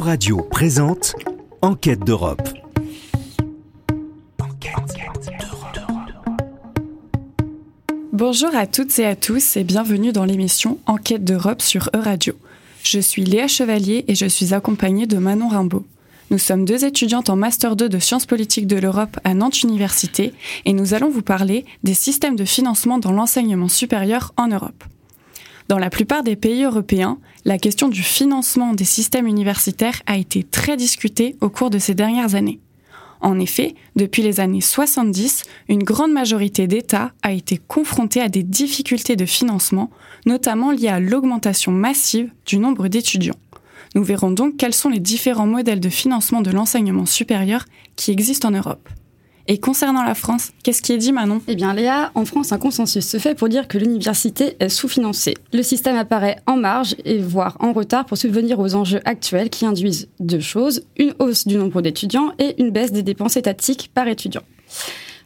Euradio présente Enquête d'Europe. Bonjour à toutes et à tous et bienvenue dans l'émission Enquête d'Europe sur Euradio. Je suis Léa Chevalier et je suis accompagnée de Manon Rimbaud. Nous sommes deux étudiantes en Master 2 de Sciences politiques de l'Europe à Nantes Université et nous allons vous parler des systèmes de financement dans l'enseignement supérieur en Europe. Dans la plupart des pays européens, la question du financement des systèmes universitaires a été très discutée au cours de ces dernières années. En effet, depuis les années 70, une grande majorité d'États a été confrontée à des difficultés de financement, notamment liées à l'augmentation massive du nombre d'étudiants. Nous verrons donc quels sont les différents modèles de financement de l'enseignement supérieur qui existent en Europe. Et concernant la France, qu'est-ce qui est dit Manon? Eh bien Léa, en France, un consensus se fait pour dire que l'université est sous-financée. Le système apparaît en marge et voire en retard pour subvenir aux enjeux actuels qui induisent deux choses, une hausse du nombre d'étudiants et une baisse des dépenses étatiques par étudiant.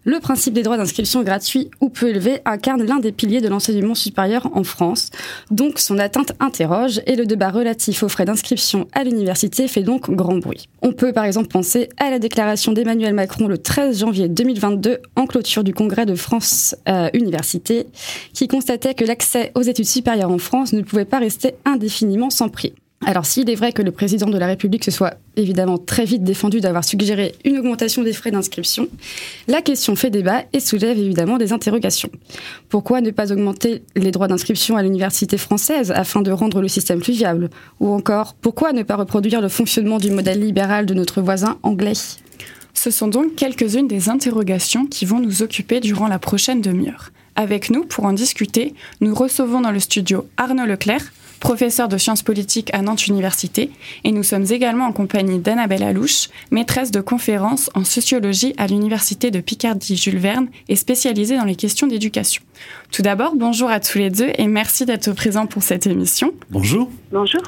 Le principe des droits d'inscription gratuits ou peu élevés incarne l'un des piliers de l'enseignement supérieur en France. Donc son atteinte interroge et le débat relatif aux frais d'inscription à l'université fait donc grand bruit. On peut par exemple penser à la déclaration d'Emmanuel Macron le 13 janvier 2022 en clôture du congrès de France euh, Université qui constatait que l'accès aux études supérieures en France ne pouvait pas rester indéfiniment sans prix. Alors s'il est vrai que le président de la République se soit évidemment très vite défendu d'avoir suggéré une augmentation des frais d'inscription, la question fait débat et soulève évidemment des interrogations. Pourquoi ne pas augmenter les droits d'inscription à l'université française afin de rendre le système plus viable? Ou encore, pourquoi ne pas reproduire le fonctionnement du modèle libéral de notre voisin anglais? Ce sont donc quelques-unes des interrogations qui vont nous occuper durant la prochaine demi-heure. Avec nous, pour en discuter, nous recevons dans le studio Arnaud Leclerc, professeur de sciences politiques à Nantes Université, et nous sommes également en compagnie d'Annabelle Alouche, maîtresse de conférences en sociologie à l'Université de Picardie-Jules Verne et spécialisée dans les questions d'éducation. Tout d'abord, bonjour à tous les deux et merci d'être présents pour cette émission. Bonjour. Bonjour.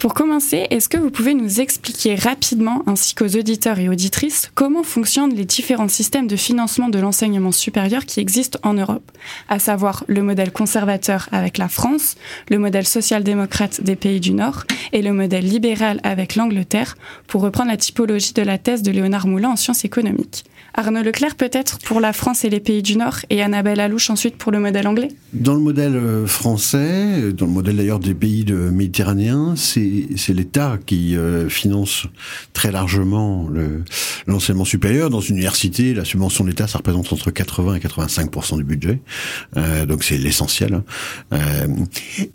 Pour commencer, est-ce que vous pouvez nous expliquer rapidement, ainsi qu'aux auditeurs et auditrices, comment fonctionnent les différents systèmes de financement de l'enseignement supérieur qui existent en Europe, à savoir le modèle conservateur avec la France, le modèle social-démocrate des pays du Nord et le modèle libéral avec l'Angleterre, pour reprendre la typologie de la thèse de Léonard Moulin en sciences économiques. Arnaud Leclerc peut-être pour la France et les pays du Nord et Annabelle Alouche ensuite pour le modèle anglais? Dans le modèle euh, français, dans le modèle d'ailleurs des pays de méditerranéens, c'est l'État qui euh, finance très largement l'enseignement supérieur. Dans une université, la subvention de l'État, ça représente entre 80 et 85 du budget. Euh, donc c'est l'essentiel. Hein. Euh,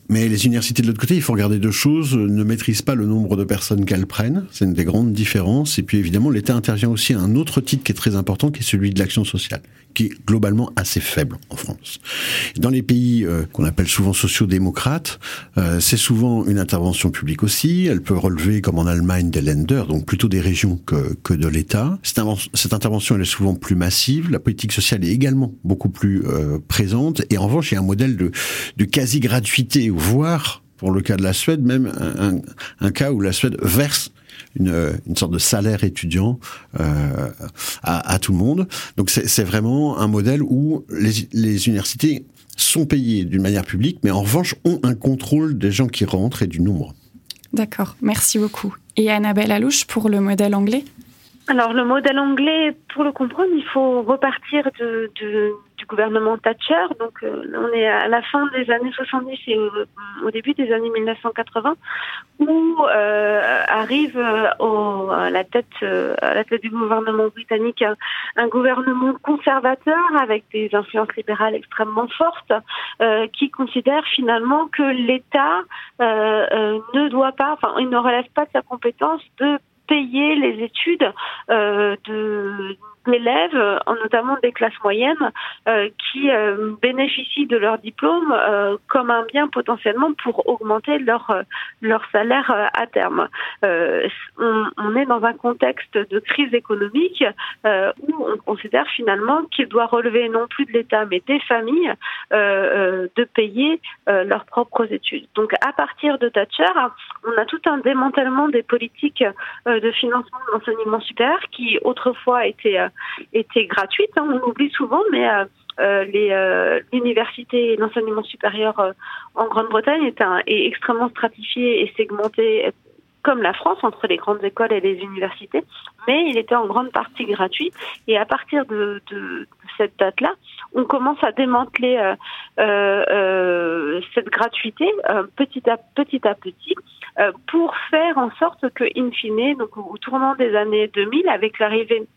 mais les universités de l'autre côté, il faut regarder deux choses. Ne maîtrisent pas le nombre de personnes qu'elles prennent. C'est une des grandes différences. Et puis évidemment, l'État intervient aussi à un autre titre qui est très important, qui est celui de l'action sociale, qui est globalement assez faible en France. Dans les pays euh, qu'on appelle souvent sociaux-démocrates, euh, c'est souvent une intervention publique aussi. Elle peut relever, comme en Allemagne, des Länder, donc plutôt des régions que, que de l'État. Cette, cette, intervention, elle est souvent plus massive. La politique sociale est également beaucoup plus euh, présente. Et en revanche, il y a un modèle de, de quasi-gratuité, voire pour le cas de la Suède, même un, un, cas où la Suède verse une, sorte de salaire étudiant euh, à, tout le monde. Donc c'est vraiment un modèle où les universités sont payées d'une manière publique, mais en revanche ont un contrôle des gens qui rentrent et du nombre. D'accord, merci beaucoup. Et Annabelle Alouche pour le modèle anglais? Alors le modèle anglais, pour le comprendre, il faut repartir de, de du gouvernement Thatcher. Donc euh, on est à la fin des années 70 et au, début des années 1980, où euh, arrive euh, au, à la tête à la tête du gouvernement britannique un, un, gouvernement conservateur avec des influences libérales extrêmement fortes, qui considère finalement que l'État ne doit pas, enfin il ne relève pas de sa compétence de payer les études euh, de d'élèves, notamment des classes moyennes, euh, qui euh, bénéficient de leur diplôme euh, comme un bien potentiellement pour augmenter leur salaire à terme. On, est dans un contexte de crise économique où on considère finalement qu'il doit relever non plus de l'État mais des familles de payer leurs propres études. Donc à partir de Thatcher, on a tout un démantèlement des politiques de financement de l'enseignement supérieur qui autrefois étaient, euh, étaient gratuites. Hein, on oublie souvent, mais euh, euh, les l'université et l'enseignement supérieur en Grande-Bretagne est, est extrêmement stratifié et segmenté comme la France entre les grandes écoles et les universités, mais il était en grande partie gratuit. Et à partir de, cette date-là, on commence à démanteler euh, euh, euh, cette gratuité petit à petit à petit pour faire en sorte que, in fine, donc au tournant des années 2000, avec l'arrivée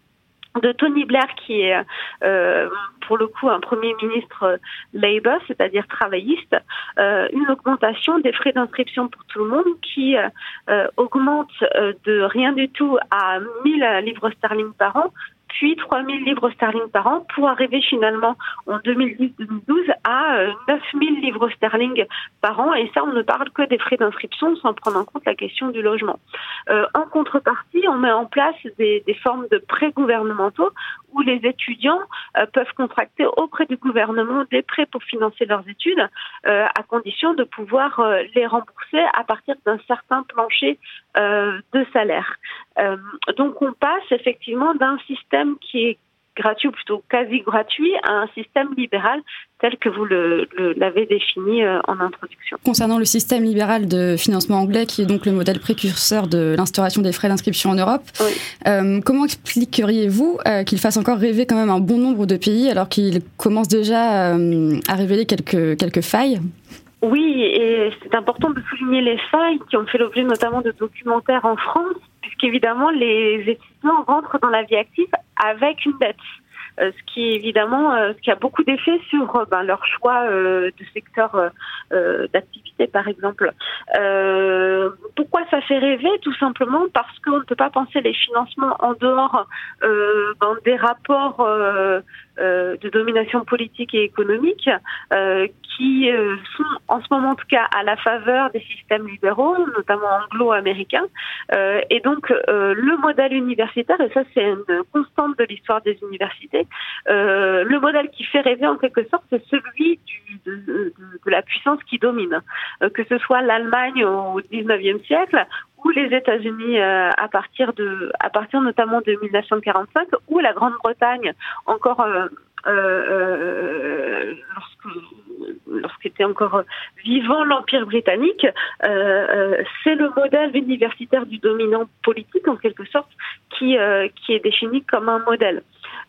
de Tony Blair, qui est euh, pour le coup un premier ministre euh, Labour, c'est-à-dire travailliste, euh, une augmentation des frais d'inscription pour tout le monde qui augmente de rien du tout à 1000 livres sterling par an puis 3 000 livres sterling par an pour arriver finalement en 2010-2012 à 9 euh, 000 livres sterling par an. Et ça, on ne parle que des frais d'inscription sans prendre en compte la question du logement. Euh, en contrepartie, on met en place des, des formes de prêts gouvernementaux où les étudiants euh, peuvent contracter auprès du gouvernement des prêts pour financer leurs études, à condition de pouvoir les rembourser à partir d'un certain plancher de salaire. donc on passe effectivement d'un système qui est gratuit ou plutôt quasi gratuit à un système libéral tel que vous l'avez défini euh, en introduction. Concernant le système libéral de financement anglais, qui est donc le modèle précurseur de l'instauration des frais d'inscription en Europe, euh, comment expliqueriez-vous euh, qu'il fasse encore rêver quand même un bon nombre de pays alors qu'il commence déjà à révéler quelques, quelques failles? Oui, et c'est important de souligner les failles qui ont fait l'objet notamment de documentaires en France, puisqu'évidemment les étudiants rentrent dans la vie active avec une dette. Euh, ce qui évidemment, euh, ce qui a beaucoup d'effet sur euh, ben, leur choix de secteur d'activité, par exemple. pourquoi ça fait rêver? Tout simplement parce qu'on ne peut pas penser les financements en dehors ben, des rapports de domination politique et économique qui sont en ce moment en tout cas à la faveur des systèmes libéraux, notamment anglo-américains. et donc le modèle universitaire, et ça c'est une constante de l'histoire des universités, euh, le modèle qui fait rêver en quelque sorte, c'est celui de, de, la puissance qui domine, euh, que ce soit l'Allemagne au 19e siècle ou les États-Unis euh, à partir de, à partir notamment de 1945, ou la Grande-Bretagne encore euh, euh, lorsqu'était encore vivant l'Empire britannique, c'est le modèle universitaire du dominant politique en quelque sorte qui, qui est défini comme un modèle.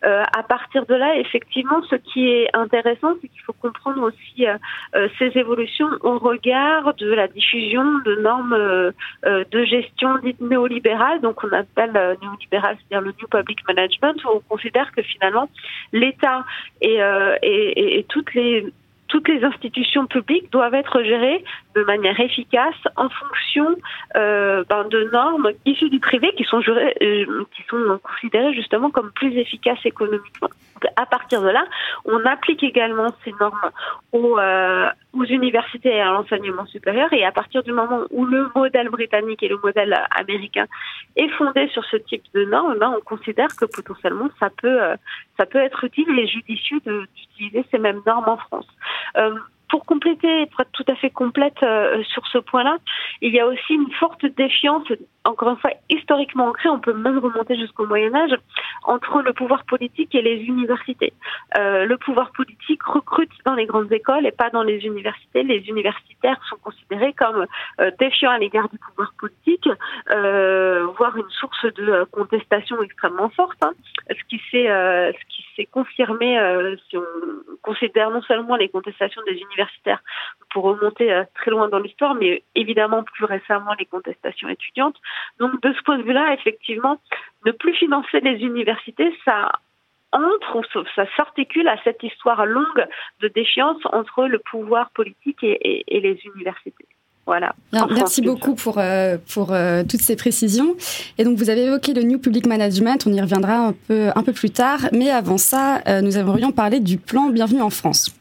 Euh, à partir de là, effectivement, ce qui est intéressant, c'est qu'il faut comprendre aussi euh, euh, ces évolutions au regard de la diffusion de normes de gestion dites néolibérales, donc on appelle néolibéral, c'est-à-dire le New Public Management, où on considère que finalement l'État et, et, et toutes les toutes les institutions publiques doivent être gérées de manière efficace en fonction euh, ben, de normes issues du privé qui sont, jurées, euh, qui sont considérées justement comme plus efficaces économiquement. à partir de là, on applique également ces normes aux, euh, aux universités et à l'enseignement supérieur. Et à partir du moment où le modèle britannique et le modèle américain est fondé sur ce type de normes, ben, on considère que potentiellement ça peut, ça peut être utile et judicieux d'utiliser ces mêmes normes en France. Euh, pour compléter, pour être tout à fait complète euh, sur ce point-là, il y a aussi une forte défiance, encore une fois historiquement ancrée, on peut même remonter jusqu'au Moyen Âge, entre le pouvoir politique et les universités. Euh, le pouvoir politique recrute dans les grandes écoles et pas dans les universités. Les universitaires sont considérés comme euh, défiants à l'égard du pouvoir politique, euh, voire une source de euh, contestation extrêmement forte. Hein. ce qui s'est ce qui s'est confirmé si on considère non seulement les contestations des universités pour remonter euh, très loin dans l'histoire, mais évidemment plus récemment les contestations étudiantes. Donc de ce point de vue-là, effectivement, ne plus financer les universités, ça entre ou ça s'articule à cette histoire longue de défiance entre le pouvoir politique et, les universités. Voilà. merci beaucoup pour, euh, pour euh, toutes ces précisions. Et donc, vous avez évoqué le New Public Management, on y reviendra un peu, un peu plus tard. Mais avant ça, nous aimerions parler du plan Bienvenue en France.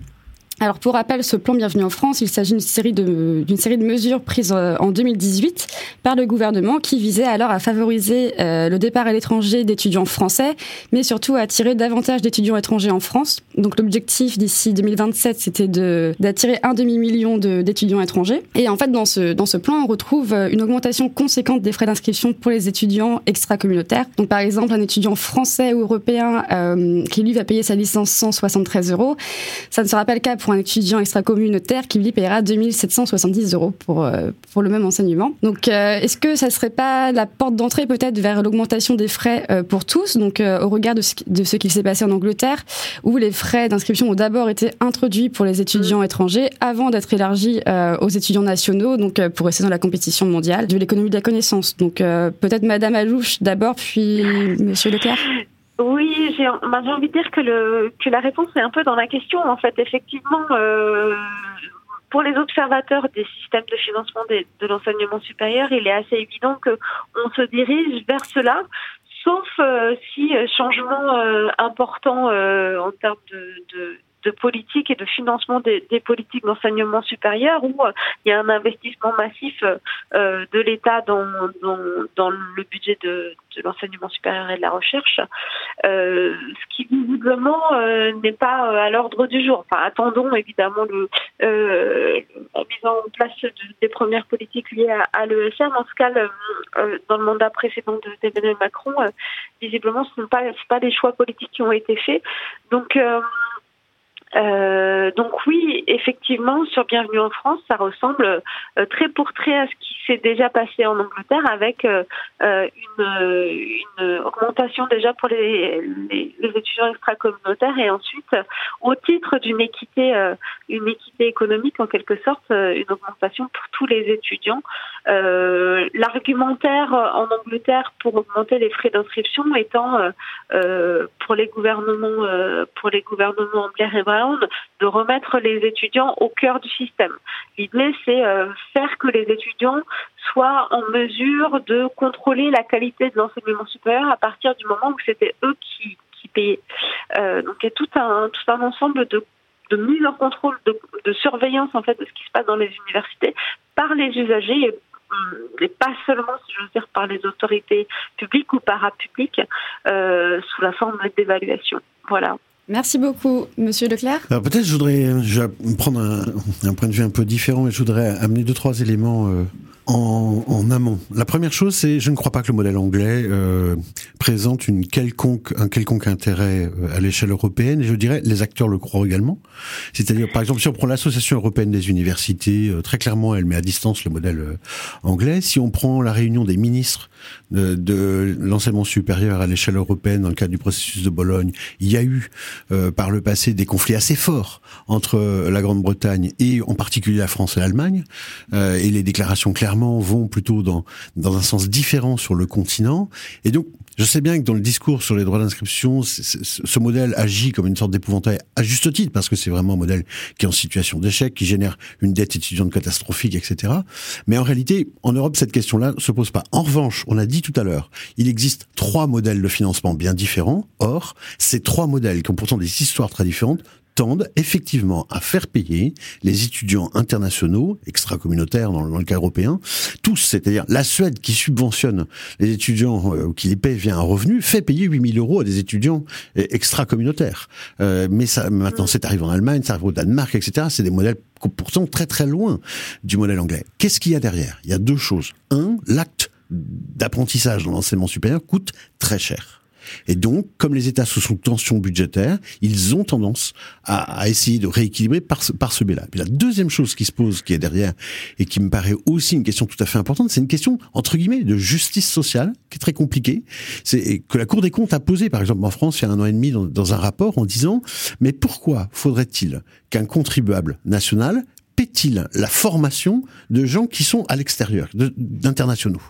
Alors pour rappel, ce plan Bienvenue en France, il s'agit d'une série de série de mesures prises euh, en 2018 par le gouvernement qui visait alors à favoriser euh, le départ à l'étranger d'étudiants français, mais surtout à attirer davantage d'étudiants étrangers en France. Donc l'objectif d'ici 2027, c'était d'attirer un demi million d'étudiants étrangers. Et en fait, dans ce dans ce plan, on retrouve euh, une augmentation conséquente des frais d'inscription pour les étudiants extra-communautaires. Donc par exemple, un étudiant français ou européen qui lui va payer sa licence 173 euros, ça ne sera pas le cas pour un étudiant extra-communautaire qui lui paiera 2770 euros pour, pour le même enseignement. Donc, est-ce que ça serait pas la porte d'entrée peut-être vers l'augmentation des frais pour tous, donc au regard de ce, de ce qui s'est passé en Angleterre, où les frais d'inscription ont d'abord été introduits pour les étudiants étrangers avant d'être élargis aux étudiants nationaux, donc pour rester dans la compétition mondiale de l'économie de la connaissance. Donc peut-être Madame Alouche d'abord, puis Monsieur Leclerc. Oui, j'ai envie de dire que, le, que la réponse est un peu dans la question. En fait, effectivement, euh, pour les observateurs des systèmes de financement de l'enseignement supérieur, il est assez évident qu'on se dirige vers cela, sauf euh, si euh, changement important en termes de de politique et de financement des, des politiques d'enseignement supérieur où euh, il y a un investissement massif euh, euh, de l'État dans, dans, dans, le budget de, de l'enseignement supérieur et de la recherche, euh, ce qui visiblement n'est pas à l'ordre du jour. Enfin, attendons évidemment le, la mise en place des premières politiques liées à, à l'ESR. Dans ce cas, dans le mandat précédent d'Emmanuel Macron, visiblement, ce ne sont pas, pas des choix politiques qui ont été faits. Donc, euh, donc oui, effectivement, sur Bienvenue en France, ça ressemble euh, très pour très à ce qui s'est déjà passé en Angleterre avec euh, euh une, une, augmentation déjà pour les, les, les étudiants extra-communautaires et ensuite, au titre d'une équité, une équité économique en quelque sorte, une augmentation pour tous les étudiants. L'argumentaire en Angleterre pour augmenter les frais d'inscription étant pour les gouvernements, pour les gouvernements Blair et de remettre les étudiants au cœur du système. L'idée, c'est euh, faire que les étudiants soient en mesure de contrôler la qualité de l'enseignement supérieur à partir du moment où c'était eux qui, payaient. Euh, donc il y a tout un, ensemble de de mise en contrôle, de, surveillance en fait de ce qui se passe dans les universités par les usagers pas seulement, si j'ose dire, par les autorités publiques ou parapubliques euh, sous la forme d'évaluation. Voilà. Merci beaucoup, Monsieur Leclerc. Alors peut-être je voudrais je vais prendre un, point de vue un peu différent, mais je voudrais amener deux trois éléments euh, en, amont. La première chose, c'est je ne crois pas que le modèle anglais euh, présente une quelconque, un quelconque intérêt euh, à l'échelle européenne. Et je dirais, les acteurs le croient également. C'est-à-dire, par exemple, si on prend l'Association européenne des universités, euh, très clairement, elle met à distance le modèle euh, anglais. Si on prend la réunion des ministres de, de l'enseignement supérieur à l'échelle européenne dans le cadre du processus de Bologne, il y a eu par le passé des conflits assez forts entre la Grande-Bretagne et en particulier la France et l'Allemagne, et les déclarations claires vont plutôt dans, dans un sens différent sur le continent. Et donc, je sais bien que dans le discours sur les droits d'inscription, ce modèle agit comme une sorte d'épouvantail à juste titre, parce que c'est vraiment un modèle qui est en situation d'échec, qui génère une dette étudiante catastrophique, etc. Mais en réalité, en Europe, cette question-là ne se pose pas. En revanche, on a dit tout à l'heure, il existe trois modèles de financement bien différents. Or, ces trois modèles, qui ont pourtant des histoires très différentes, tendent effectivement à faire payer les étudiants internationaux, extra-communautaires dans, le cas européen, tous, c'est-à-dire la Suède qui subventionne les étudiants euh, qui les paie via un revenu, fait payer 8000 euros à des étudiants euh, extra-communautaires. Euh, mais ça, maintenant, c'est arrivé en Allemagne, ça arrive au Danemark, etc. C'est des modèles pourtant très très loin du modèle anglais. Qu'est-ce qu'il y a derrière? Il y a deux choses. Un, l'acte d'apprentissage dans l'enseignement supérieur coûte très cher. Et donc, comme les États sont sous tension budgétaire, ils ont tendance à, essayer de rééquilibrer par ce, biais-là. La deuxième chose qui se pose, qui est derrière, et qui me paraît aussi une question tout à fait importante, c'est une question, entre guillemets, de justice sociale, qui est très compliquée. C'est que la Cour des comptes a posé, par exemple, en France, il y a un an et demi, dans, dans un rapport, en disant, mais pourquoi faudrait-il qu'un contribuable national paie-t-il la formation de gens qui sont à l'extérieur, d'internationaux?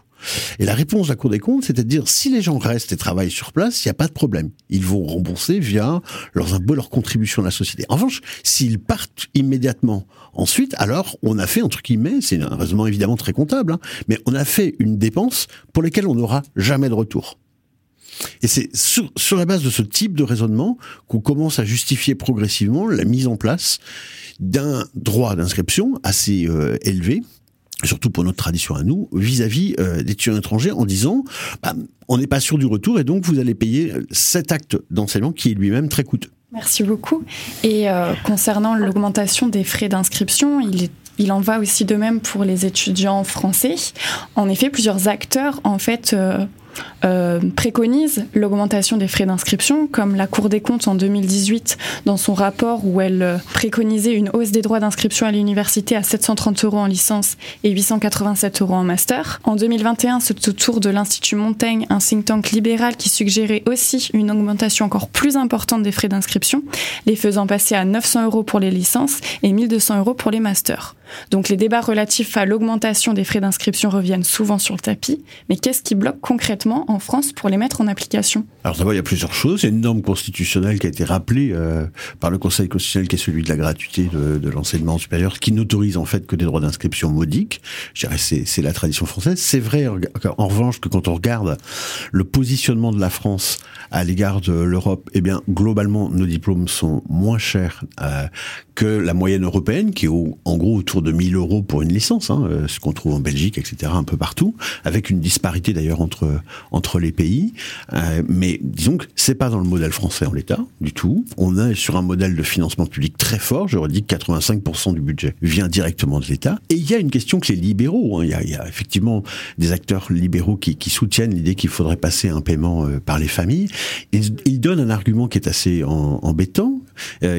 Et la réponse de la Cour des comptes, c'était de dire si les gens restent et travaillent sur place, il n'y a pas de problème. Ils vont rembourser via leurs impôts, leur contribution à la société. En revanche, s'ils partent immédiatement ensuite, alors on a fait, entre guillemets, c'est un raisonnement évidemment très comptable, hein, mais on a fait une dépense pour laquelle on n'aura jamais de retour. Et c'est sur, sur, la base de ce type de raisonnement qu'on commence à justifier progressivement la mise en place d'un droit d'inscription assez euh, élevé, surtout pour notre tradition à nous, vis-à-vis euh, des tueurs étrangers en disant bah, on n'est pas sûr du retour et donc vous allez payer cet acte d'enseignement qui est lui-même très coûteux. Merci beaucoup. Et euh, concernant l'augmentation des frais d'inscription, il en va aussi de même pour les étudiants français. En effet, plusieurs acteurs en fait euh, euh, préconise l'augmentation des frais d'inscription, comme la Cour des comptes en 2018 dans son rapport où elle euh, préconisait une hausse des droits d'inscription à l'université à 730 euros en licence et 887 euros en master. En 2021, c'est au tour de l'Institut Montaigne, un think tank libéral qui suggérait aussi une augmentation encore plus importante des frais d'inscription, les faisant passer à 900 euros pour les licences et 1200 euros pour les masters. Donc les débats relatifs à l'augmentation des frais d'inscription reviennent souvent sur le tapis, mais qu'est-ce qui bloque concrètement en France pour les mettre en application? Alors d'abord, il y a plusieurs choses. Il y a une norme constitutionnelle qui a été rappelée euh, par le Conseil constitutionnel, qui est celui de la gratuité de, de l'enseignement supérieur, qui n'autorise en fait que des droits d'inscription modiques. Je dirais c'est, la tradition française. C'est vrai en revanche que quand on regarde le positionnement de la France à l'égard de l'Europe, eh bien globalement nos diplômes sont moins chers euh, que la moyenne européenne, qui est en gros autour de 1000 euros pour une licence, hein, euh, ce qu'on trouve en Belgique, etc., un peu partout, avec une disparité d'ailleurs entre entre les pays. Euh, mais disons que c'est pas dans le modèle français en l'état du tout. On est sur un modèle de financement public très fort. J'aurais dit que 85% du budget vient directement de l'État. Et il y a une question que les libéraux, hein, il, y a, effectivement des acteurs libéraux qui, soutiennent l'idée qu'il faudrait passer un paiement euh, par les familles. Ils, donnent un argument qui est assez embêtant,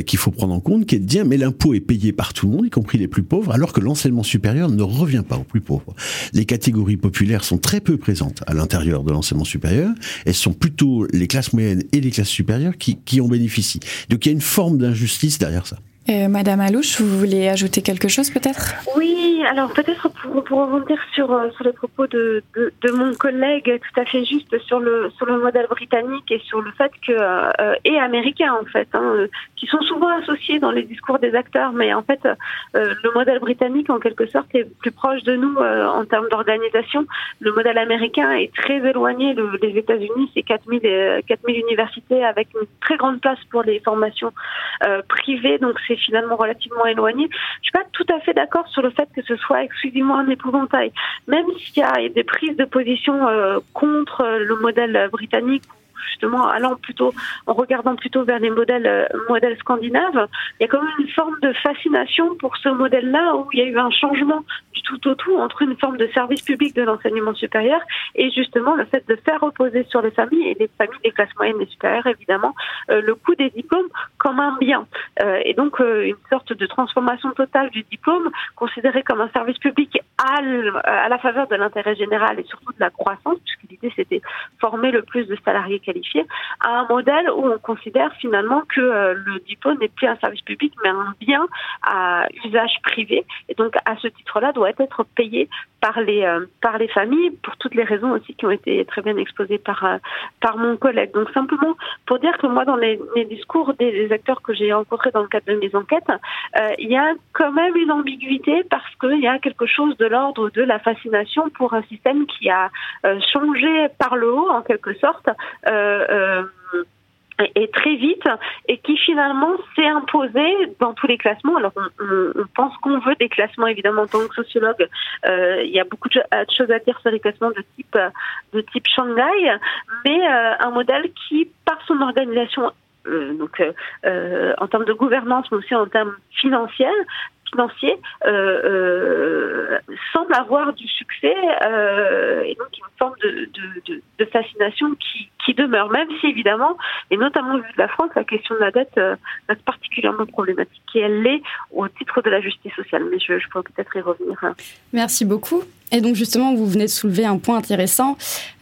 qu'il faut prendre en compte, qui est de dire mais l'impôt est payé par tout le monde, y compris les plus pauvres, alors que l'enseignement supérieur ne revient pas aux plus pauvres. Les catégories populaires sont très peu présentes à l'intérieur de l'enseignement supérieur. Elles sont plutôt les classes moyennes et les classes supérieures qui, qui en bénéficient. Donc il y a une forme d'injustice derrière ça. Euh, Madame Alouche, vous voulez ajouter quelque chose peut-être? Oui, alors peut-être pour, pour rebondir sur, euh, sur les propos de, de, mon collègue tout à fait juste sur le, sur le modèle britannique et sur le fait que, euh, et américain en fait, hein, qui sont souvent associés dans les discours des acteurs, mais en fait le modèle britannique en quelque sorte est plus proche de nous en termes d'organisation. Le modèle américain est très éloigné le, des États-Unis, c'est 4000, 4000 universités avec une très grande place pour les formations privées, donc c'est finalement relativement éloigné. Je suis pas tout à fait d'accord sur le fait que ce soit exclusivement un épouvantail. Même s'il y a des prises de position euh, contre le modèle britannique justement allant plutôt en regardant plutôt vers les modèles euh, modèles scandinaves, il y a quand même une forme de fascination pour ce modèle-là où il y a eu un changement du tout au tout entre une forme de service public de l'enseignement supérieur et justement le fait de faire reposer sur les familles et les familles des classes moyennes et supérieures évidemment euh, le coût des diplômes comme un bien. Euh, et donc une sorte de transformation totale du diplôme considéré comme un service public à, à la faveur de l'intérêt général et surtout de la croissance puisque l'idée c'était former le plus de salariés à un modèle où on considère finalement que le diplôme n'est plus un service public mais un bien à usage privé et donc à ce titre-là doit être payé par les euh, par les familles pour toutes les raisons aussi qui ont été très bien exposées par euh, par mon collègue. Donc simplement pour dire que moi dans les, discours des, acteurs que j'ai rencontrés dans le cadre de mes enquêtes, euh, il y a quand même une ambiguïté parce qu'il y a quelque chose de l'ordre de la fascination pour un système qui a euh, changé par le haut en quelque sorte. Euh, et très vite et qui finalement s'est imposé dans tous les classements. Alors on, pense qu'on veut des classements évidemment en tant que sociologue. Euh, il y a beaucoup de choses à dire sur les classements de type de type Shanghai, mais euh, un modèle qui par son organisation euh, donc euh, en termes de gouvernance mais aussi en termes financiers financier euh, euh, semble avoir du succès euh, et donc une forme de, fascination qui, qui, demeure, même si évidemment, et notamment vu de la France, la question de la dette reste particulièrement problématique et elle l'est au titre de la justice sociale. Mais je, je pourrais peut-être y revenir. Merci beaucoup. Et donc justement, vous venez de soulever un point intéressant,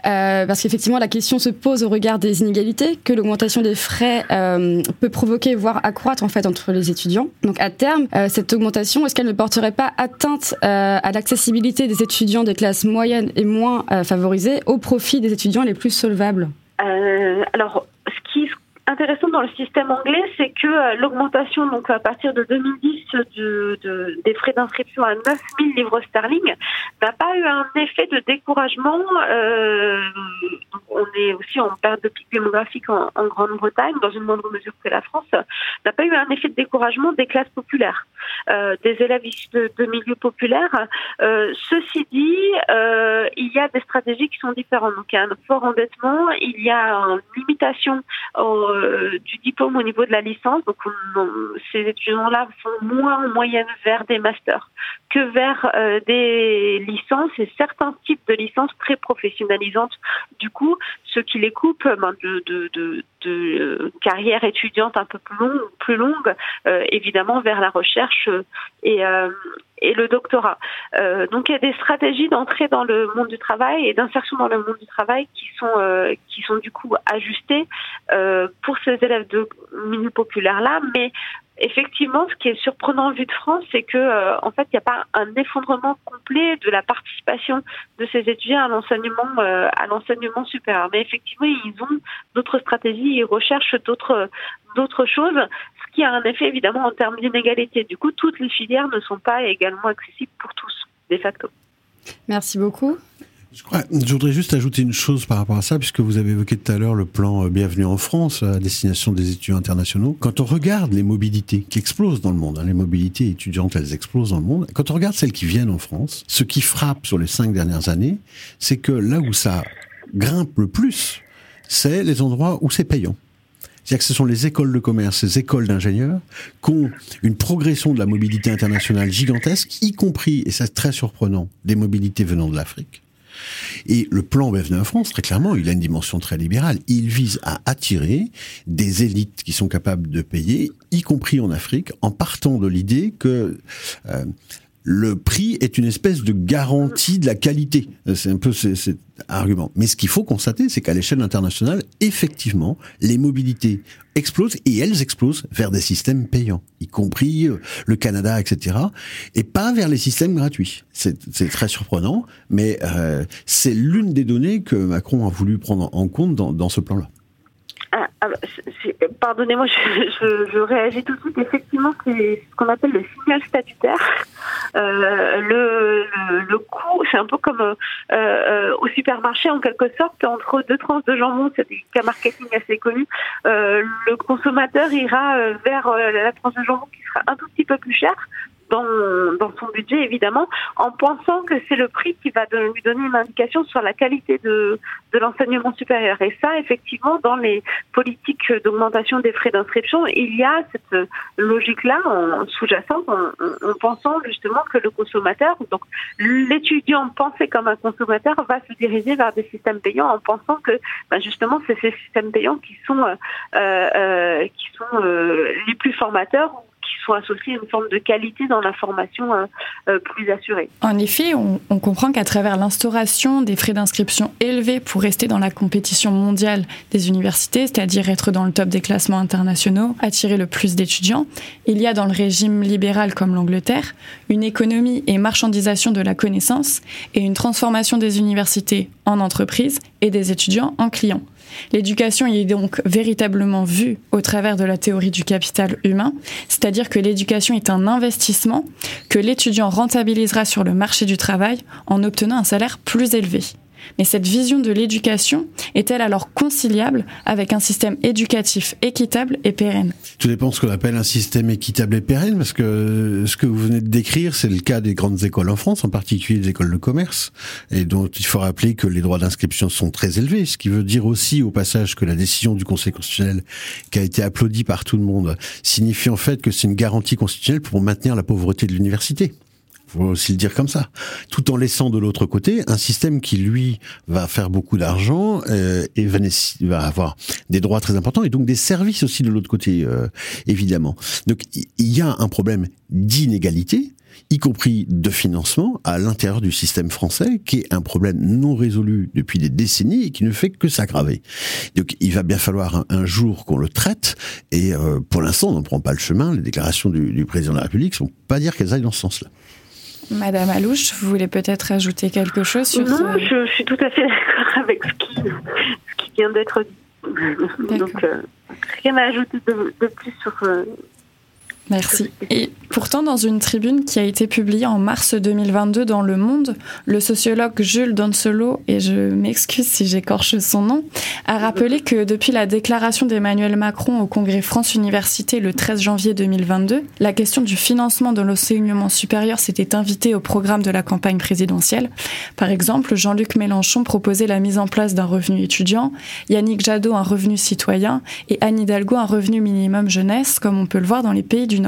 euh, parce qu'effectivement, la question se pose au regard des inégalités que l'augmentation des frais euh, peut provoquer, voire accroître en fait entre les étudiants. Donc à terme, euh, cette augmentation, est-ce qu'elle ne porterait pas atteinte euh, à l'accessibilité des étudiants des classes moyennes et moins euh, favorisées au profit des étudiants les plus solvables? Alors, ce qui intéressant dans le système anglais, c'est que euh, l'augmentation, donc à partir de 2010, de, de, des frais d'inscription à 9000 livres sterling, n'a pas eu un effet de découragement. Euh, on est aussi en période de pic démographique en, Grande-Bretagne, dans une moindre mesure que la France, n'a pas eu un effet de découragement des classes populaires, euh, des élèves issus de, milieux populaires. Ceci dit, il y a des stratégies qui sont différentes. Donc il y a un fort endettement, il y a une limitation au euh, du diplôme au niveau de la licence. Donc, on, on, ces étudiants-là sont moins en moyenne vers des masters que vers euh, des licences et certains types de licence très professionnalisante. Du coup, ce qui les coupe ben, de, de carrière étudiante un peu plus longue, plus longue évidemment vers la recherche et, et le doctorat. Euh, donc il y a des stratégies d'entrée dans le monde du travail et d'insertion dans le monde du travail qui sont euh, qui sont du coup ajustées euh, pour ces élèves de milieu populaire là, mais effectivement, ce qui est surprenant vu de France, c'est que euh, en fait, il n'y a pas un effondrement complet de la participation de ces étudiants à l'enseignement euh, à l'enseignement supérieur. Mais effectivement, ils ont d'autres stratégies, ils recherchent d'autres d'autres choses, ce qui a un effet évidemment en termes d'inégalité. Du coup, toutes les filières ne sont pas également accessibles pour tous, de facto. Merci beaucoup. Je, voudrais juste ajouter une chose par rapport à ça, puisque vous avez évoqué tout à l'heure le plan euh, Bienvenue en France à destination des étudiants internationaux. Quand on regarde les mobilités qui explosent dans le monde, hein, les mobilités étudiantes, elles explosent dans le monde. Quand on regarde celles qui viennent en France, ce qui frappe sur les cinq dernières années, c'est que là où ça grimpe le plus, c'est les endroits où c'est payant. C'est-à-dire que ce sont les écoles de commerce, les écoles d'ingénieurs qui ont une progression de la mobilité internationale gigantesque, y compris, et c'est très surprenant, des mobilités venant de l'Afrique. Et le plan Bienvenue en France, très clairement, il a une dimension très libérale. Il vise à attirer des élites qui sont capables de payer, y compris en Afrique, en partant de l'idée que euh, le prix est une espèce de garantie de la qualité. C'est un peu cet argument. Mais ce qu'il faut constater, c'est qu'à l'échelle internationale, effectivement, les mobilités explosent et elles explosent vers des systèmes payants, y compris euh, le Canada, etc. Et pas vers les systèmes gratuits. C'est très surprenant, mais euh, c'est l'une des données que Macron a voulu prendre en compte dans ce plan-là. Ah, ah, pardonnez-moi, je, je, réagis tout de suite. Effectivement, c'est ce qu'on appelle le signal statutaire. Euh, le, le, coût, c'est un peu comme euh, euh, au supermarché en quelque sorte, entre deux tranches de jambon, c'est un cas marketing assez connu. Euh, le consommateur ira vers la tranche de jambon qui sera un tout petit peu plus chère dans, son budget, évidemment, en pensant que c'est le prix qui va lui donner une indication sur la qualité de, de l'enseignement supérieur. Et ça, effectivement, dans les politiques d'augmentation des frais d'inscription, il y a cette logique-là sous-jacente en, en, pensant justement que le consommateur, donc l'étudiant pensé comme un consommateur, va se diriger vers des systèmes payants en pensant que ben justement c'est ces systèmes payants qui sont euh, euh, qui sont euh, les plus formateurs sont associés à une forme de qualité dans la formation euh, euh, plus assurée. En effet, on, on comprend qu'à travers l'instauration des frais d'inscription élevés pour rester dans la compétition mondiale des universités, c'est-à-dire être dans le top des classements internationaux, attirer le plus d'étudiants, il y a dans le régime libéral comme l'Angleterre une économie et marchandisation de la connaissance et une transformation des universités en entreprises et des étudiants en clients. L'éducation est donc véritablement vue au travers de la théorie du capital humain, c'est-à-dire que l'éducation est un investissement que l'étudiant rentabilisera sur le marché du travail en obtenant un salaire plus élevé. Mais cette vision de l'éducation est-elle alors conciliable avec un système éducatif équitable et pérenne? Tout dépend de ce qu'on appelle un système équitable et pérenne, parce que ce que vous venez de décrire, c'est le cas des grandes écoles en France, en particulier les écoles de commerce, et dont il faut rappeler que les droits d'inscription sont très élevés, ce qui veut dire aussi au passage que la décision du Conseil constitutionnel, qui a été applaudie par tout le monde, signifie en fait que c'est une garantie constitutionnelle pour maintenir la pauvreté de l'université faut aussi le dire comme ça, tout en laissant de l'autre côté un système qui lui va faire beaucoup d'argent euh, et va, avoir des droits très importants et donc des services aussi de l'autre côté euh, évidemment. Donc il y a un problème d'inégalité y compris de financement à l'intérieur du système français, qui est un problème non résolu depuis des décennies et qui ne fait que s'aggraver. Donc il va bien falloir un, jour qu'on le traite, et euh, pour l'instant on n'en prend pas le chemin, les déclarations du, du président de la République ne sont pas dire qu'elles aillent dans ce sens-là. Madame Alouche, vous voulez peut-être ajouter quelque chose sur Non, je, suis tout à fait d'accord avec ce qui, ce qui vient d'être dit. Donc, euh, rien à ajouter de, de plus sur, euh, Merci. Et pourtant, dans une tribune qui a été publiée en mars 2022 dans Le Monde, le sociologue Jules Dancelot, et je m'excuse si j'écorche son nom, a rappelé que depuis la déclaration d'Emmanuel Macron au Congrès France Université le 13 janvier 2022, la question du financement de l'enseignement supérieur s'était invitée au programme de la campagne présidentielle. Par exemple, Jean-Luc Mélenchon proposait la mise en place d'un revenu étudiant, Yannick Jadot un revenu citoyen et Anne Hidalgo un revenu minimum jeunesse, comme on peut le voir dans les pays du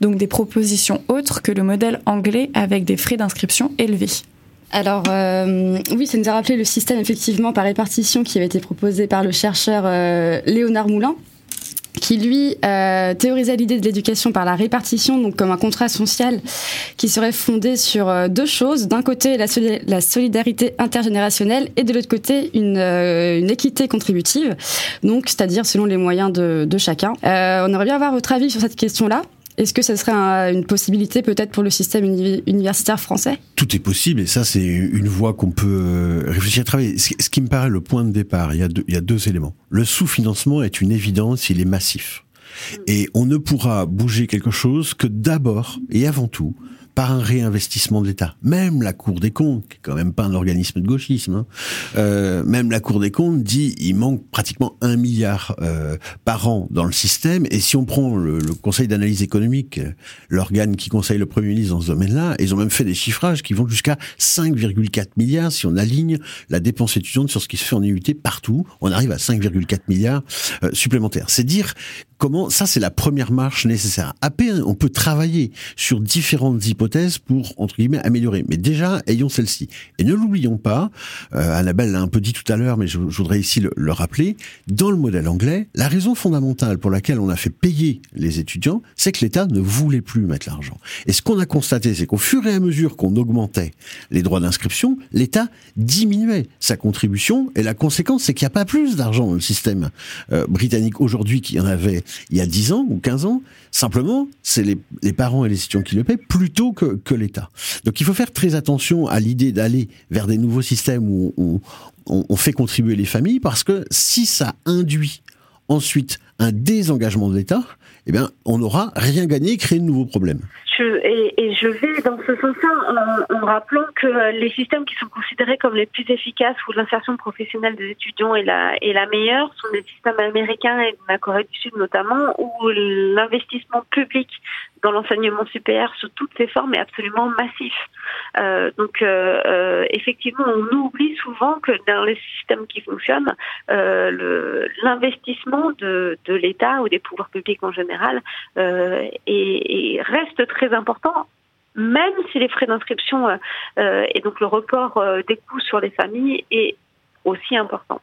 Donc des propositions autres que le modèle anglais avec des frais d'inscription élevés. Alors oui, ça nous a rappelé le système effectivement par répartition qui avait été proposé par le chercheur Léonard Moulin qui lui euh, théorisait l'idée de l'éducation par la répartition, donc comme un contrat social qui serait fondé sur euh, deux choses. D'un côté, la, solidarité intergénérationnelle et de l'autre côté, une, euh, une, équité contributive, donc c'est-à-dire selon les moyens de, de chacun. Euh, on aimerait bien avoir votre avis sur cette question-là. Est-ce que ce serait une possibilité peut-être pour le système universitaire français? Tout est possible et ça c'est une voie qu'on peut euh, réfléchir à travailler. Ce qui me paraît le point de départ, il y a deux éléments. Le sous-financement est une évidence, il est massif. Et on ne pourra bouger quelque chose que d'abord et avant tout par un réinvestissement de l'État. Même la Cour des comptes, qui est quand même pas un organisme de gauchisme, hein, euh, même la Cour des comptes dit il manque pratiquement un milliard euh, par an dans le système. Et si on prend le, le Conseil d'analyse économique, l'organe qui conseille le Premier ministre dans ce domaine-là, ils ont même fait des chiffrages qui vont jusqu'à 5,4 milliards si on aligne la dépense étudiante sur ce qui se fait en IUT partout. On arrive à 5,4 milliards euh, supplémentaires. C'est dire comment ça c'est la première marche nécessaire. Après, on peut travailler sur différentes hypothèses pour entre guillemets améliorer. Mais déjà, ayons celle-ci. Et ne l'oublions pas. Euh, Annabelle l'a un peu dit tout à l'heure, mais je, voudrais ici le, le, rappeler. Dans le modèle anglais, la raison fondamentale pour laquelle on a fait payer les étudiants, c'est que l'État ne voulait plus mettre l'argent. Et ce qu'on a constaté, c'est qu'au fur et à mesure qu'on augmentait les droits d'inscription, l'État diminuait sa contribution. Et la conséquence, c'est qu'il n'y a pas plus d'argent dans le système euh, britannique aujourd'hui qu'il y en avait il y a 10 ans ou 15 ans. Simplement, c'est les, parents et les étudiants qui le paient plutôt que, que l'État. Donc il faut faire très attention à l'idée d'aller vers des nouveaux systèmes où on fait contribuer les familles parce que si ça induit ensuite un désengagement de l'État, eh bien, on n'aura rien gagné et créé de nouveaux problèmes. Je, et, je vais dans ce sens-là en, rappelant que les systèmes qui sont considérés comme les plus efficaces où l'insertion professionnelle des étudiants est la, est la meilleure sont des systèmes américains et de la Corée du Sud notamment, où l'investissement public dans l'enseignement supérieur sous toutes ses formes est absolument massif. Euh, donc euh, euh, effectivement, on oublie souvent que dans les systèmes qui fonctionnent, euh, l'investissement de, de l'État ou des pouvoirs publics en général est, est, reste très important même si les frais d'inscription euh, et donc le report euh, des coûts sur les familles est aussi important.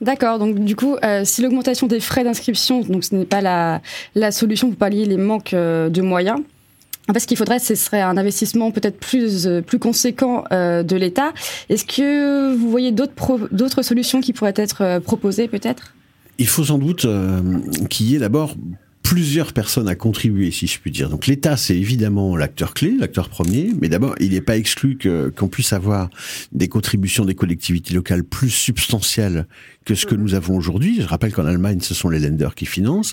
D'accord, donc du coup, euh, si l'augmentation des frais d'inscription, donc ce n'est pas la, solution pour pallier les manques euh, de moyens, en ce qu'il faudrait, ce serait un investissement peut-être plus euh, plus conséquent de l'État. Est-ce que vous voyez d'autres solutions qui pourraient être proposées, peut-être? Il faut sans doute qu'il y ait d'abord plusieurs personnes à contribuer, si je puis dire. Donc l'État, c'est évidemment l'acteur clé, l'acteur premier, mais d'abord, il n'est pas exclu qu'on puisse avoir des contributions des collectivités locales plus substantielles que ce que nous avons aujourd'hui. Je rappelle qu'en Allemagne, ce sont les lenders qui financent.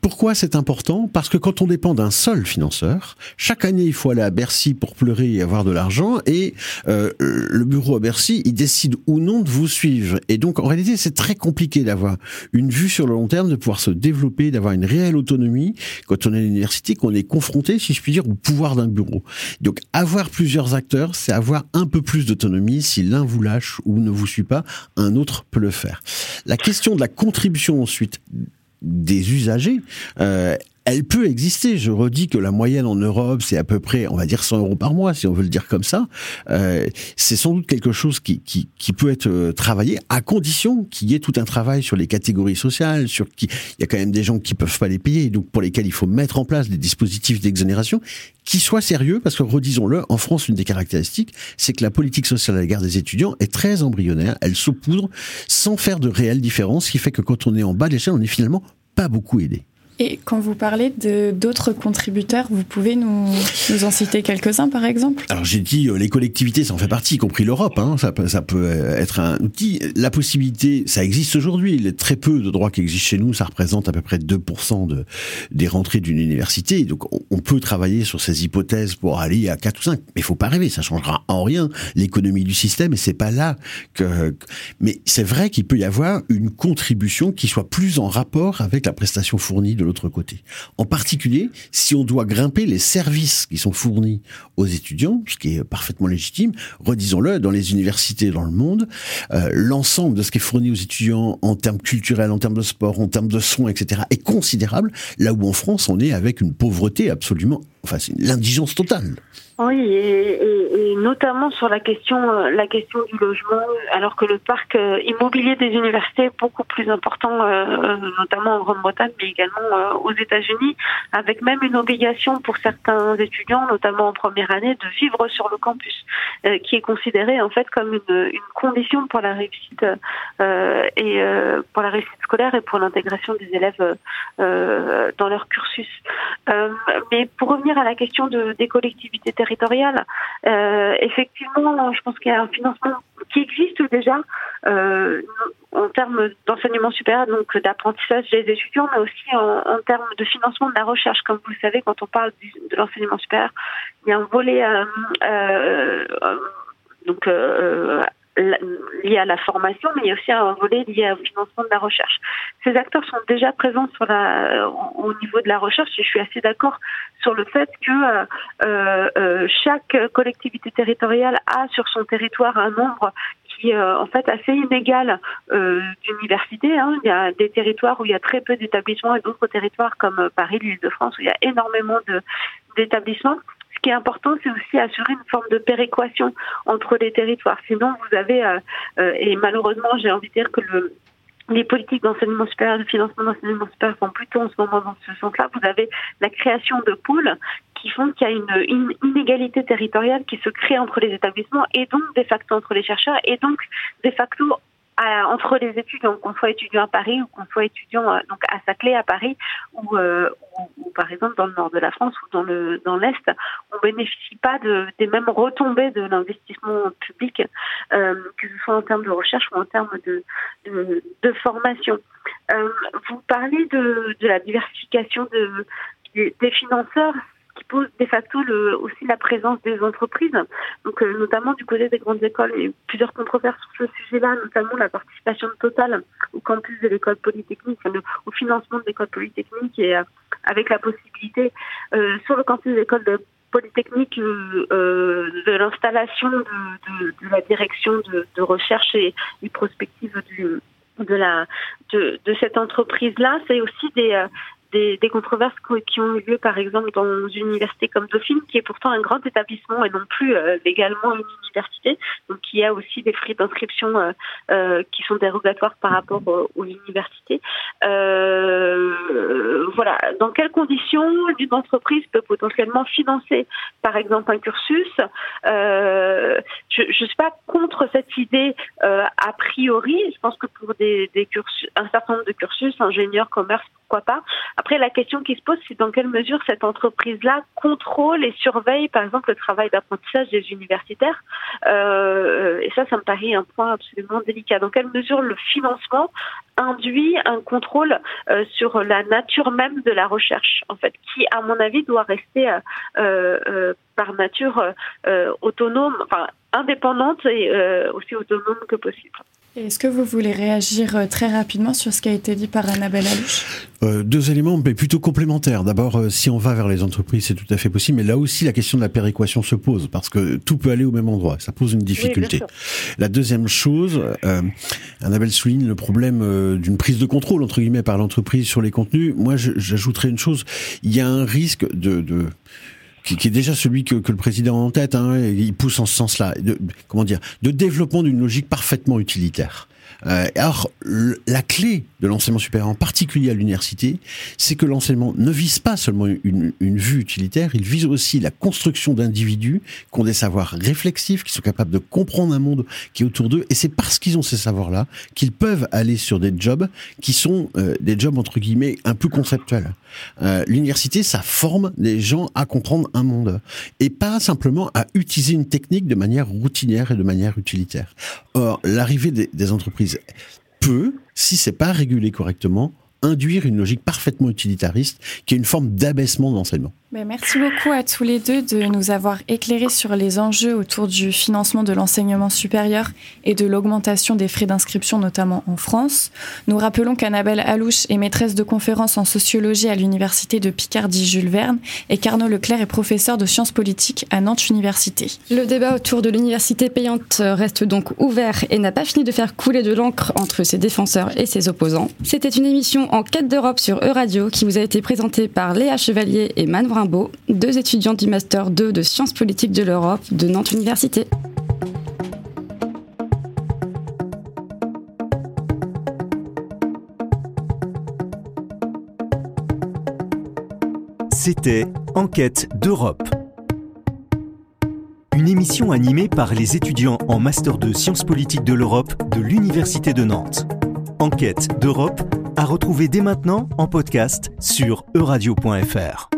Pourquoi c'est important? Parce que quand on dépend d'un seul financeur, chaque année, il faut aller à Bercy pour pleurer et avoir de l'argent, et euh, le bureau à Bercy, il décide ou non de vous suivre. Et donc, en réalité, c'est très compliqué d'avoir une vue sur le long terme, de pouvoir se développer, d'avoir une réelle autonomie quand on est à l'université, qu'on est confronté, si je puis dire, au pouvoir d'un bureau. Donc, avoir plusieurs acteurs, c'est avoir un peu plus d'autonomie. Si l'un vous lâche ou ne vous suit pas, un autre peut le faire. La question de la contribution ensuite des usagers, euh, elle peut exister. Je redis que la moyenne en Europe, c'est à peu près, on va dire 100 euros par mois, si on veut le dire comme ça. Euh, c'est sans doute quelque chose qui, qui, qui peut être euh, travaillé, à condition qu'il y ait tout un travail sur les catégories sociales, sur qui il y a quand même des gens qui peuvent pas les payer, donc pour lesquels il faut mettre en place des dispositifs d'exonération qui soient sérieux, parce que redisons-le, en France, une des caractéristiques, c'est que la politique sociale à l'égard des étudiants est très embryonnaire, elle saupoudre sans faire de réelle différence, ce qui fait que quand on est en bas de l'échelle, on est finalement pas beaucoup aidé. Et quand vous parlez de d'autres contributeurs, vous pouvez nous, nous en citer quelques-uns, par exemple? Alors j'ai dit euh, les collectivités, ça en fait partie, y compris l'Europe. Hein, ça, ça peut être un outil. La possibilité, ça existe aujourd'hui. Il y a très peu de droits qui existent chez nous. Ça représente à peu près 2% de, des rentrées d'une université. Donc on, on, peut travailler sur ces hypothèses pour aller à 4 ou 5. Mais il faut pas rêver, ça changera en rien l'économie du système. Et c'est pas là que. Mais c'est vrai qu'il peut y avoir une contribution qui soit plus en rapport avec la prestation fournie de l'autre côté. En particulier, si on doit grimper les services qui sont fournis aux étudiants, ce qui est parfaitement légitime, redisons-le, dans les universités dans le monde, euh, l'ensemble de ce qui est fourni aux étudiants en termes culturels, en termes de sport, en termes de soins, etc., est considérable, là où en France, on est avec une pauvreté absolument, enfin, c'est l'indigence totale. Oui, et, notamment sur la question, euh, la question du logement, alors que le parc euh, immobilier des universités est beaucoup plus important, euh, notamment en Grande-Bretagne, mais également aux États-Unis, avec même une obligation pour certains étudiants, notamment en première année, de vivre sur le campus, qui est considéré en fait comme une, une condition pour la réussite et pour la réussite scolaire et pour l'intégration des élèves dans leur cursus. mais pour revenir à la question de, des collectivités territoriales, territoriale. Euh, effectivement, je pense qu'il y a un financement qui existe déjà euh, en termes d'enseignement supérieur, donc d'apprentissage des étudiants, mais aussi en, termes de financement de la recherche. Comme vous le savez, quand on parle de l'enseignement supérieur, il y a un volet euh, donc lié à la formation, mais il y a aussi un volet lié au financement de la recherche. Ces acteurs sont déjà présents sur la, au niveau de la recherche je suis assez d'accord sur le fait que euh, euh, chaque collectivité territoriale a sur son territoire un nombre qui euh, en fait assez inégal euh, d'universités. Hein. Il y a des territoires où il y a très peu d'établissements et d'autres territoires comme Paris, l'Île-de-France où il y a énormément d'établissements. Ce qui est important, c'est aussi assurer une forme de péréquation entre les territoires. Sinon, vous avez, euh, euh, et malheureusement, j'ai envie de dire que le, les politiques d'enseignement supérieur, de financement d'enseignement supérieur vont plutôt en ce moment dans ce sens-là. Vous avez la création de pôles qui font qu'il y a une, une, inégalité territoriale qui se crée entre les établissements et donc de facto entre les chercheurs et donc de facto entre les étudiants, qu'on soit étudiant à Paris ou qu'on soit étudiant euh, donc à Saclay à Paris euh, ou, par exemple dans le nord de la France ou dans le dans l'est, on bénéficie pas de, des mêmes retombées de l'investissement public, euh, que ce soit en termes de recherche ou en termes de de, de formation. Euh, vous parlez de, de la diversification de, des financeurs qui pose de facto aussi la présence des entreprises, donc euh, notamment du côté des grandes écoles. Et plusieurs controverses sur ce sujet-là, notamment la participation totale au campus de l'école polytechnique, au financement de l'école polytechnique et euh, avec la possibilité euh, sur le campus de l'école polytechnique de l'installation de, la direction de, recherche et, et prospective de, de cette entreprise là c'est aussi des des, controverses qui ont eu lieu, par exemple, dans une université comme Dauphine, qui est pourtant un grand établissement et non plus euh, légalement une université, donc il y a aussi des frais d'inscription euh, euh, qui sont dérogatoires par rapport aux universités. voilà, dans quelles conditions une entreprise peut potentiellement financer, par exemple, un cursus? Je ne suis pas contre cette idée a priori. Je pense que pour des, des un certain nombre de cursus, ingénieur, commerce, pourquoi pas. Après, la question qui se pose, c'est dans quelle mesure cette entreprise-là contrôle et surveille, par exemple, le travail d'apprentissage des universitaires. Euh, et ça, ça me paraît un point absolument délicat. Dans quelle mesure le financement induit un contrôle euh, sur la nature même de la recherche, en fait, qui, à mon avis, doit rester euh, par nature autonome, enfin indépendante et aussi autonome que possible. Est-ce que vous voulez réagir euh, très rapidement sur ce qui a été dit par Annabelle Alouche? Euh, Deux éléments, mais plutôt complémentaires. D'abord, euh, si on va vers les entreprises, c'est tout à fait possible, mais là aussi, la question de la péréquation se pose, parce que tout peut aller au même endroit. Ça pose une difficulté. la deuxième chose, euh, Annabelle souligne le problème euh, d'une prise de contrôle, entre guillemets, par l'entreprise sur les contenus. Moi, j'ajouterais une chose. Il y a un risque de... de qui, est déjà celui que, que, le président a en tête, hein, il pousse en ce sens-là, comment dire, de développement d'une logique parfaitement utilitaire. Euh, alors, la clé de l'enseignement supérieur, en particulier à l'université, c'est que l'enseignement ne vise pas seulement une, une, vue utilitaire, il vise aussi la construction d'individus qui ont des savoirs réflexifs, qui sont capables de comprendre un monde qui est autour d'eux, et c'est parce qu'ils ont ces savoirs-là qu'ils peuvent aller sur des jobs qui sont euh, des jobs entre guillemets un peu conceptuels. Euh, L'université, ça forme des gens à comprendre un monde, et pas simplement à utiliser une technique de manière routinière et de manière utilitaire. Or, l'arrivée des, des entreprises peut, si c'est pas régulé correctement, induire une logique parfaitement utilitariste qui est une forme d'abaissement de l'enseignement. Ben, merci beaucoup à tous les deux de nous avoir éclairés sur les enjeux autour du financement de l'enseignement supérieur et de l'augmentation des frais d'inscription, notamment en France. Nous rappelons qu'Annabelle Alouche est maîtresse de conférences en sociologie à l'université de Picardie-Jules Verne et qu'Arnaud Leclerc est professeur de sciences politiques à Nantes Université. Le débat autour de l'université payante reste donc ouvert et n'a pas fini de faire couler de l'encre entre ses défenseurs et ses opposants. C'était une émission en quête d'Europe sur Euradio qui vous a été présentée par Léa Chevalier et Manon Deux étudiants du Master 2 de Sciences politiques de l'Europe de Nantes Université. C'était Enquête d'Europe. Une émission animée par les étudiants en Master de Sciences politiques de l'Europe de l'Université de Nantes. Enquête d'Europe à retrouver dès maintenant en podcast sur euradio.fr.